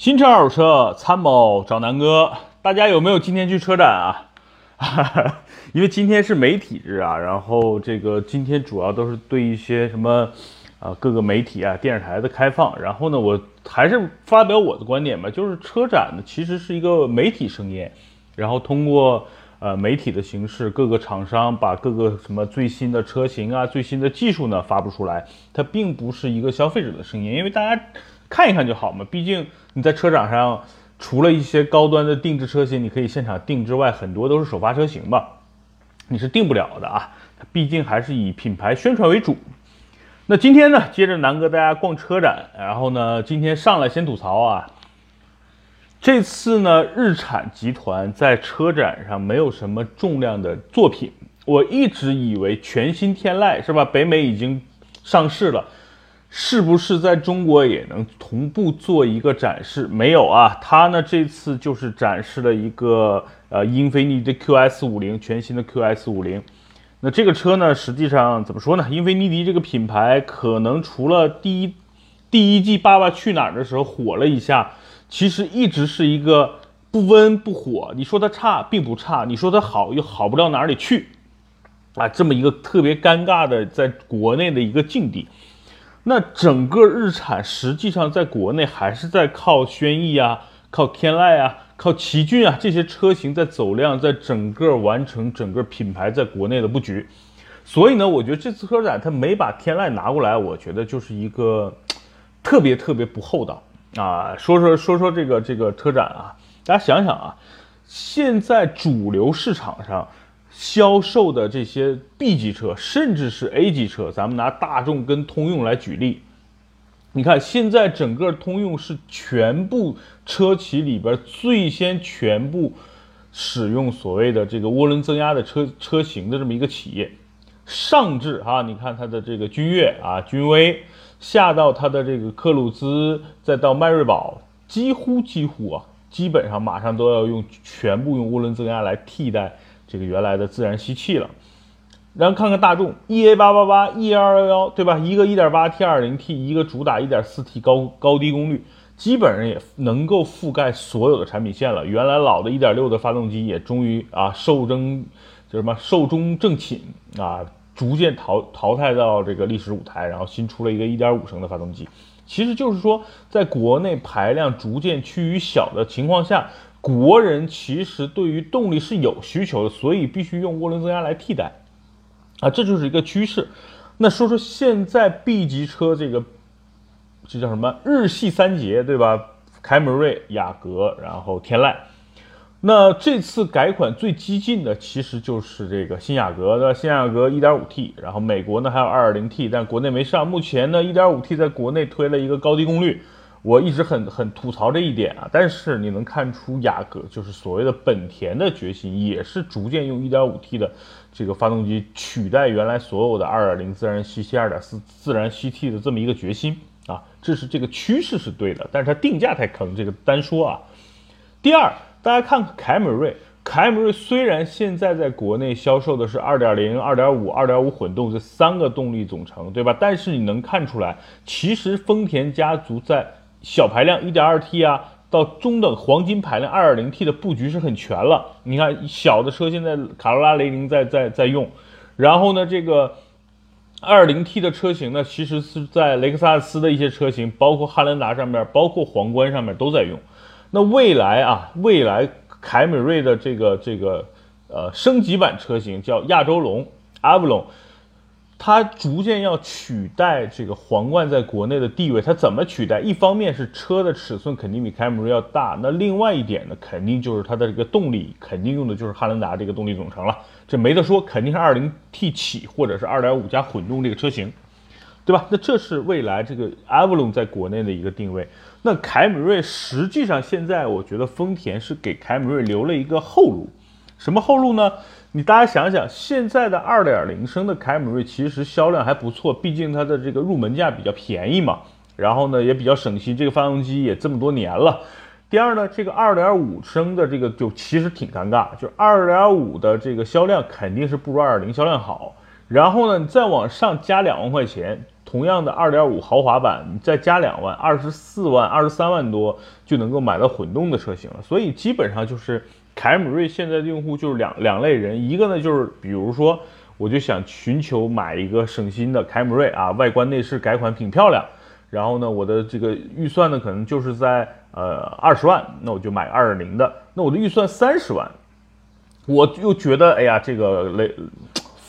新车二手车参谋找南哥，大家有没有今天去车展啊？因为今天是媒体日啊，然后这个今天主要都是对一些什么啊各个媒体啊电视台的开放，然后呢，我还是发表我的观点吧，就是车展呢其实是一个媒体盛宴，然后通过呃媒体的形式，各个厂商把各个什么最新的车型啊、最新的技术呢发布出来，它并不是一个消费者的盛宴，因为大家看一看就好嘛，毕竟你在车展上。除了一些高端的定制车型，你可以现场定之外，很多都是首发车型吧，你是定不了的啊。它毕竟还是以品牌宣传为主。那今天呢，接着南哥大家逛车展，然后呢，今天上来先吐槽啊。这次呢，日产集团在车展上没有什么重量的作品。我一直以为全新天籁是吧？北美已经上市了。是不是在中国也能同步做一个展示？没有啊，它呢这次就是展示了一个呃英菲尼迪 QS 五零全新的 QS 五零。那这个车呢，实际上怎么说呢？英菲尼迪这个品牌可能除了第一第一季《爸爸去哪儿》的时候火了一下，其实一直是一个不温不火。你说它差并不差，你说它好又好不到哪里去啊，这么一个特别尴尬的在国内的一个境地。那整个日产实际上在国内还是在靠轩逸啊、靠天籁啊、靠奇骏啊这些车型在走量，在整个完成整个品牌在国内的布局。所以呢，我觉得这次车展它没把天籁拿过来，我觉得就是一个特别特别不厚道啊。说说说说这个这个车展啊，大家想想啊，现在主流市场上。销售的这些 B 级车，甚至是 A 级车，咱们拿大众跟通用来举例。你看，现在整个通用是全部车企里边最先全部使用所谓的这个涡轮增压的车车型的这么一个企业。上至哈，你看它的这个君越啊、君威，下到它的这个克鲁兹，再到迈锐宝，几乎几乎啊，基本上马上都要用全部用涡轮增压来替代。这个原来的自然吸气了，然后看看大众 E A 八八八 E 二幺幺，对吧？一个一点八 T 二零 T，一个主打一点四 T 高高低功率，基本上也能够覆盖所有的产品线了。原来老的一点六的发动机也终于啊寿终叫什么寿终正寝啊，逐渐淘淘汰到这个历史舞台，然后新出了一个一点五升的发动机。其实就是说，在国内排量逐渐趋于小的情况下。国人其实对于动力是有需求的，所以必须用涡轮增压来替代，啊，这就是一个趋势。那说说现在 B 级车这个，这叫什么？日系三杰，对吧？凯美瑞、雅阁，然后天籁。那这次改款最激进的其实就是这个新雅阁的新雅阁 1.5T，然后美国呢还有 2.0T，但国内没上。目前呢 1.5T 在国内推了一个高低功率。我一直很很吐槽这一点啊，但是你能看出雅阁就是所谓的本田的决心，也是逐渐用 1.5T 的这个发动机取代原来所有的2.0自然吸气、2.4自然吸气的这么一个决心啊，这是这个趋势是对的，但是它定价太坑，这个单说啊。第二，大家看凯美瑞，凯美瑞虽然现在在国内销售的是2.0、2.5、2.5混动这三个动力总成，对吧？但是你能看出来，其实丰田家族在小排量 1.2T 啊，到中等黄金排量 2.0T 的布局是很全了。你看小的车现在卡罗拉、雷凌在在在用，然后呢，这个 2.0T 的车型呢，其实是在雷克萨斯的一些车型，包括汉兰达上面，包括皇冠上面都在用。那未来啊，未来凯美瑞的这个这个呃升级版车型叫亚洲龙，Avro。它逐渐要取代这个皇冠在国内的地位，它怎么取代？一方面是车的尺寸肯定比凯美瑞要大，那另外一点呢，肯定就是它的这个动力，肯定用的就是汉兰达这个动力总成了，这没得说，肯定是 2.0T 起或者是2.5加混动这个车型，对吧？那这是未来这个 Avalon 在国内的一个定位。那凯美瑞实际上现在我觉得丰田是给凯美瑞留了一个后路，什么后路呢？你大家想想，现在的二点零升的凯美瑞其实销量还不错，毕竟它的这个入门价比较便宜嘛，然后呢也比较省心，这个发动机也这么多年了。第二呢，这个二点五升的这个就其实挺尴尬，就二点五的这个销量肯定是不如二点零销量好。然后呢，你再往上加两万块钱。同样的2.5豪华版，你再加两万，二十四万、二十三万多就能够买到混动的车型了。所以基本上就是凯美瑞现在的用户就是两两类人，一个呢就是比如说我就想寻求买一个省心的凯美瑞啊，外观内饰改款挺漂亮，然后呢我的这个预算呢可能就是在呃二十万，那我就买二点零的。那我的预算三十万，我又觉得哎呀这个雷。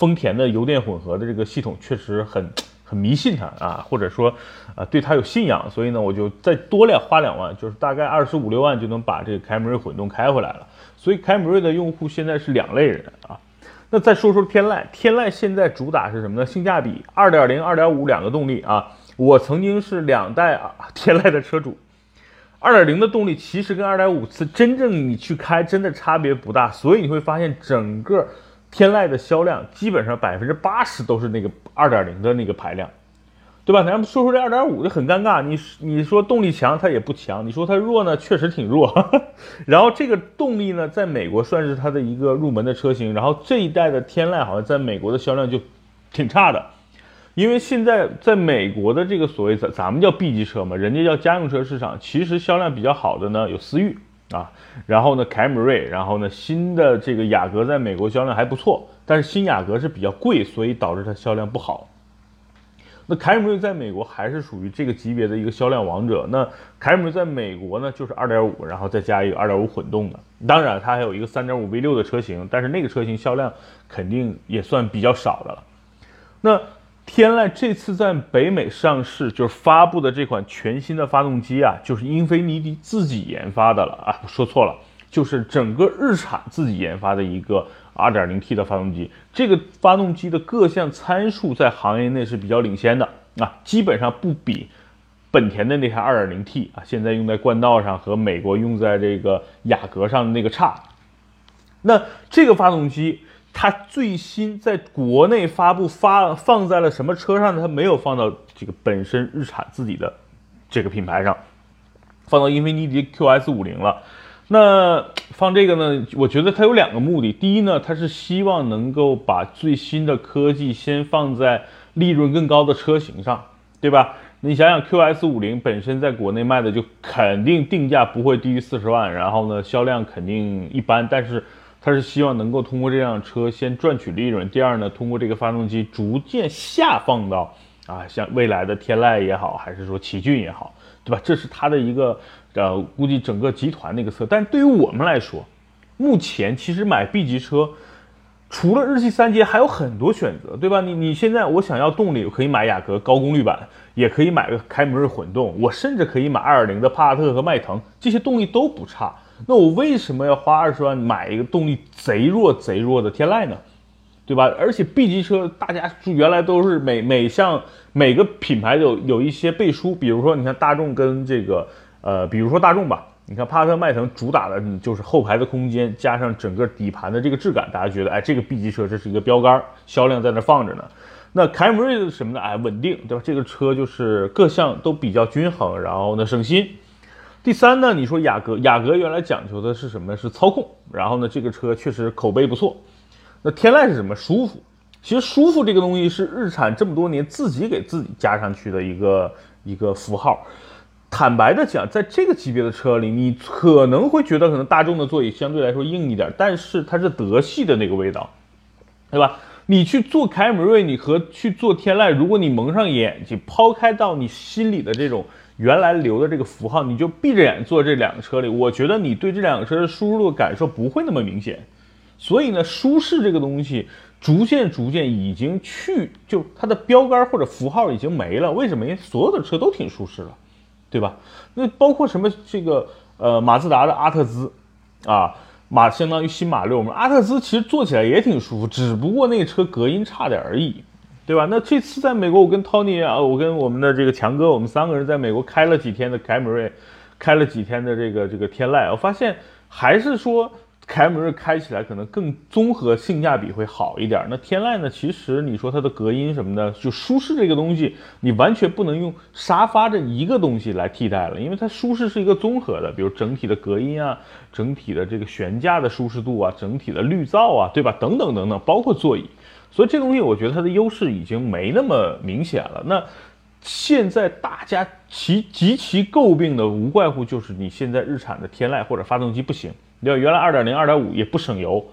丰田的油电混合的这个系统确实很很迷信它啊，或者说啊对它有信仰，所以呢我就再多两花两万，就是大概二十五六万就能把这个凯美瑞混动开回来了。所以凯美瑞的用户现在是两类人啊。那再说说天籁，天籁现在主打是什么呢？性价比，二点零、二点五两个动力啊。我曾经是两代啊天籁的车主，二点零的动力其实跟二点五次真正你去开真的差别不大，所以你会发现整个。天籁的销量基本上百分之八十都是那个二点零的那个排量，对吧？咱们说说这二点五就很尴尬，你你说动力强它也不强，你说它弱呢确实挺弱。然后这个动力呢，在美国算是它的一个入门的车型，然后这一代的天籁好像在美国的销量就挺差的，因为现在在美国的这个所谓咱咱们叫 B 级车嘛，人家叫家用车市场，其实销量比较好的呢有思域。啊，然后呢，凯美瑞，然后呢，新的这个雅阁在美国销量还不错，但是新雅阁是比较贵，所以导致它销量不好。那凯美瑞在美国还是属于这个级别的一个销量王者。那凯美瑞在美国呢，就是二点五，然后再加一个二点五混动的，当然它还有一个三点五 V 六的车型，但是那个车型销量肯定也算比较少的了。那。天籁这次在北美上市，就是发布的这款全新的发动机啊，就是英菲尼迪自己研发的了啊，说错了，就是整个日产自己研发的一个 2.0T 的发动机。这个发动机的各项参数在行业内是比较领先的啊，基本上不比本田的那台 2.0T 啊，现在用在冠道上和美国用在这个雅阁上的那个差。那这个发动机。它最新在国内发布发放在了什么车上呢？它没有放到这个本身日产自己的这个品牌上，放到英菲尼迪 QS 五零了。那放这个呢？我觉得它有两个目的。第一呢，它是希望能够把最新的科技先放在利润更高的车型上，对吧？你想想 QS 五零本身在国内卖的就肯定定价不会低于四十万，然后呢销量肯定一般，但是。他是希望能够通过这辆车先赚取利润，第二呢，通过这个发动机逐渐下放到啊，像未来的天籁也好，还是说奇骏也好，对吧？这是他的一个呃，估计整个集团的一个策。但是对于我们来说，目前其实买 B 级车，除了日系三杰，还有很多选择，对吧？你你现在我想要动力，我可以买雅阁高功率版，也可以买个凯美瑞混动，我甚至可以买2.0的帕萨特和迈腾，这些动力都不差。那我为什么要花二十万买一个动力贼弱贼弱的天籁呢？对吧？而且 B 级车大家原来都是每每项每个品牌有有一些背书，比如说你看大众跟这个呃，比如说大众吧，你看帕萨特、迈腾主打的就是后排的空间加上整个底盘的这个质感，大家觉得哎，这个 B 级车这是一个标杆，销量在那放着呢。那凯美瑞是什么呢？哎，稳定，对吧？这个车就是各项都比较均衡，然后呢省心。第三呢，你说雅阁，雅阁原来讲究的是什么？是操控。然后呢，这个车确实口碑不错。那天籁是什么？舒服。其实舒服这个东西是日产这么多年自己给自己加上去的一个一个符号。坦白的讲，在这个级别的车里，你可能会觉得可能大众的座椅相对来说硬一点，但是它是德系的那个味道，对吧？你去做凯美瑞，你和去做天籁，如果你蒙上眼睛，抛开到你心里的这种。原来留的这个符号，你就闭着眼坐这两个车里，我觉得你对这两个车的舒适度感受不会那么明显。所以呢，舒适这个东西逐渐逐渐已经去，就它的标杆或者符号已经没了。为什么？因为所有的车都挺舒适的，对吧？那包括什么这个呃马自达的阿特兹啊，马相当于新马六嘛，阿特兹其实坐起来也挺舒服，只不过那个车隔音差点而已。对吧？那这次在美国，我跟 Tony 啊，我跟我们的这个强哥，我们三个人在美国开了几天的凯美瑞，开了几天的这个这个天籁，我发现还是说凯美瑞开起来可能更综合性价比会好一点。那天籁呢？其实你说它的隔音什么的，就舒适这个东西，你完全不能用沙发这一个东西来替代了，因为它舒适是一个综合的，比如整体的隔音啊，整体的这个悬架的舒适度啊，整体的滤噪啊，对吧？等等等等，包括座椅。所以这东西我觉得它的优势已经没那么明显了。那现在大家其极其诟病的，无怪乎就是你现在日产的天籁或者发动机不行。对吧？原来二点零、二点五也不省油，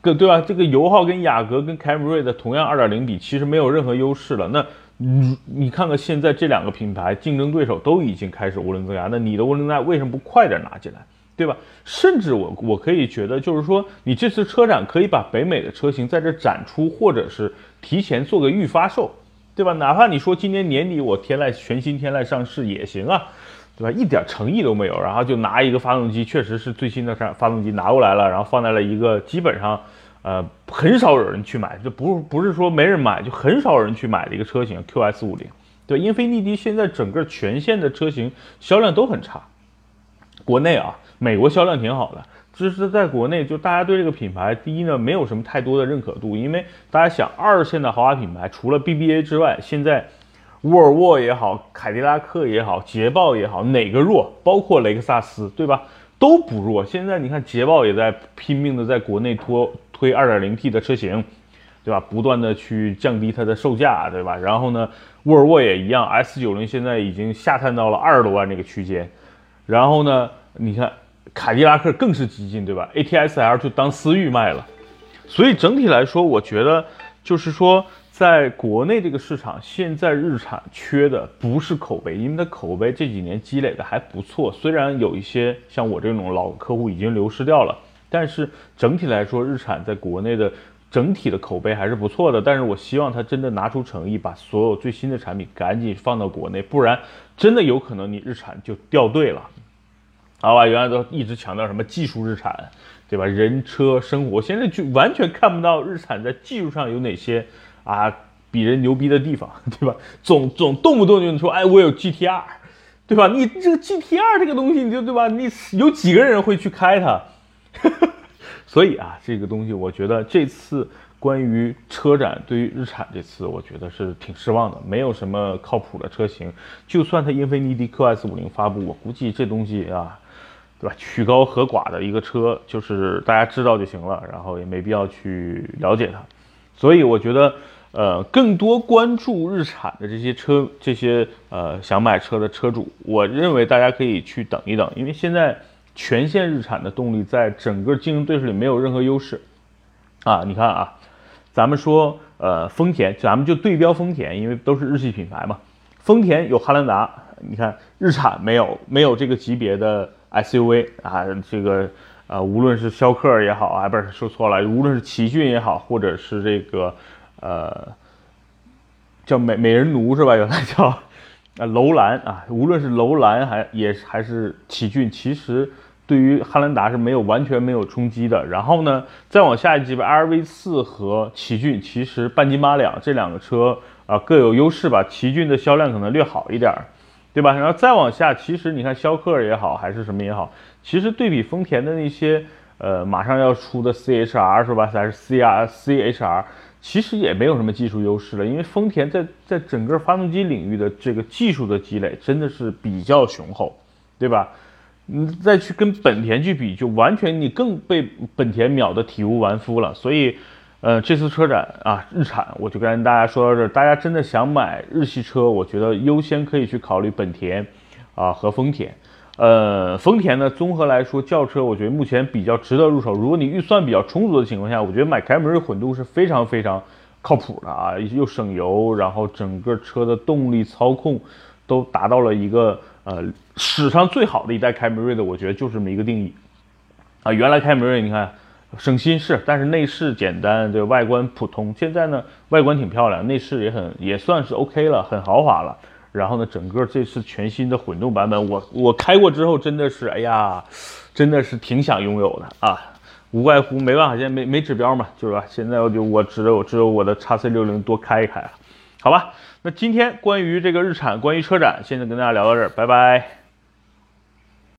跟对吧？这个油耗跟雅阁跟凯美瑞的同样二点零比，其实没有任何优势了。那你你看看现在这两个品牌竞争对手都已经开始涡轮增压，那你的涡轮增压为什么不快点拿进来？对吧？甚至我我可以觉得，就是说你这次车展可以把北美的车型在这展出，或者是提前做个预发售，对吧？哪怕你说今年年底我天籁全新天籁上市也行啊。对吧？一点诚意都没有，然后就拿一个发动机，确实是最新的发发动机拿过来了，然后放在了一个基本上，呃，很少有人去买，就不不是说没人买，就很少有人去买的一个车型 QS 五零。对，英菲尼迪现在整个全线的车型销量都很差，国内啊，美国销量挺好的，只是在国内就大家对这个品牌，第一呢，没有什么太多的认可度，因为大家想，二线的豪华品牌除了 BBA 之外，现在。沃尔沃也好，凯迪拉克也好，捷豹也好，哪个弱？包括雷克萨斯，对吧？都不弱。现在你看，捷豹也在拼命的在国内拖推 2.0T 的车型，对吧？不断的去降低它的售价，对吧？然后呢，沃尔沃也一样，S90 现在已经下探到了二十多万这个区间。然后呢，你看凯迪拉克更是激进，对吧？ATS-L 就当思域卖了。所以整体来说，我觉得就是说。在国内这个市场，现在日产缺的不是口碑，因为它口碑这几年积累的还不错。虽然有一些像我这种老客户已经流失掉了，但是整体来说，日产在国内的整体的口碑还是不错的。但是我希望它真的拿出诚意，把所有最新的产品赶紧放到国内，不然真的有可能你日产就掉队了。好吧，原来都一直强调什么技术日产，对吧？人车生活，现在就完全看不到日产在技术上有哪些。啊，比人牛逼的地方，对吧？总总动不动就能说，哎，我有 GTR，对吧？你这个 GTR 这个东西，你就对吧？你有几个人会去开它？所以啊，这个东西，我觉得这次关于车展，对于日产这次，我觉得是挺失望的，没有什么靠谱的车型。就算它英菲尼迪 QS 五零发布，我估计这东西啊，对吧？曲高和寡的一个车，就是大家知道就行了，然后也没必要去了解它。所以我觉得。呃，更多关注日产的这些车，这些呃想买车的车主，我认为大家可以去等一等，因为现在全线日产的动力在整个竞争对手里没有任何优势啊。你看啊，咱们说呃丰田，咱们就对标丰田，因为都是日系品牌嘛。丰田有汉兰达，你看日产没有没有这个级别的 SUV 啊，这个呃无论是逍客也好啊，不是说错了，无论是奇骏也好，或者是这个。呃，叫美美人奴是吧？原来叫啊楼兰啊，无论是楼兰还也还是奇骏，其实对于汉兰达是没有完全没有冲击的。然后呢，再往下一级别，RV 四和奇骏其实半斤八两，这两个车啊各有优势吧。奇骏的销量可能略好一点儿，对吧？然后再往下，其实你看逍客也好，还是什么也好，其实对比丰田的那些呃马上要出的 CHR 是吧？还是 CR CHR。其实也没有什么技术优势了，因为丰田在在整个发动机领域的这个技术的积累真的是比较雄厚，对吧？你再去跟本田去比，就完全你更被本田秒得体无完肤了。所以，呃，这次车展啊，日产我就跟大家说到这儿，大家真的想买日系车，我觉得优先可以去考虑本田啊和丰田。呃，丰田呢，综合来说，轿车我觉得目前比较值得入手。如果你预算比较充足的情况下，我觉得买凯美瑞混动是非常非常靠谱的啊，又省油，然后整个车的动力操控都达到了一个呃史上最好的一代凯美瑞的，我觉得就是这么一个定义啊。原来凯美瑞你看省心是，但是内饰简单，这外观普通。现在呢，外观挺漂亮，内饰也很也算是 OK 了，很豪华了。然后呢，整个这次全新的混动版本，我我开过之后真的是，哎呀，真的是挺想拥有的啊！无外乎没办法，现在没没指标嘛，就是吧？现在我就我只有只有我的叉 C 六零多开一开了，好吧？那今天关于这个日产，关于车展，现在跟大家聊到这儿，拜拜。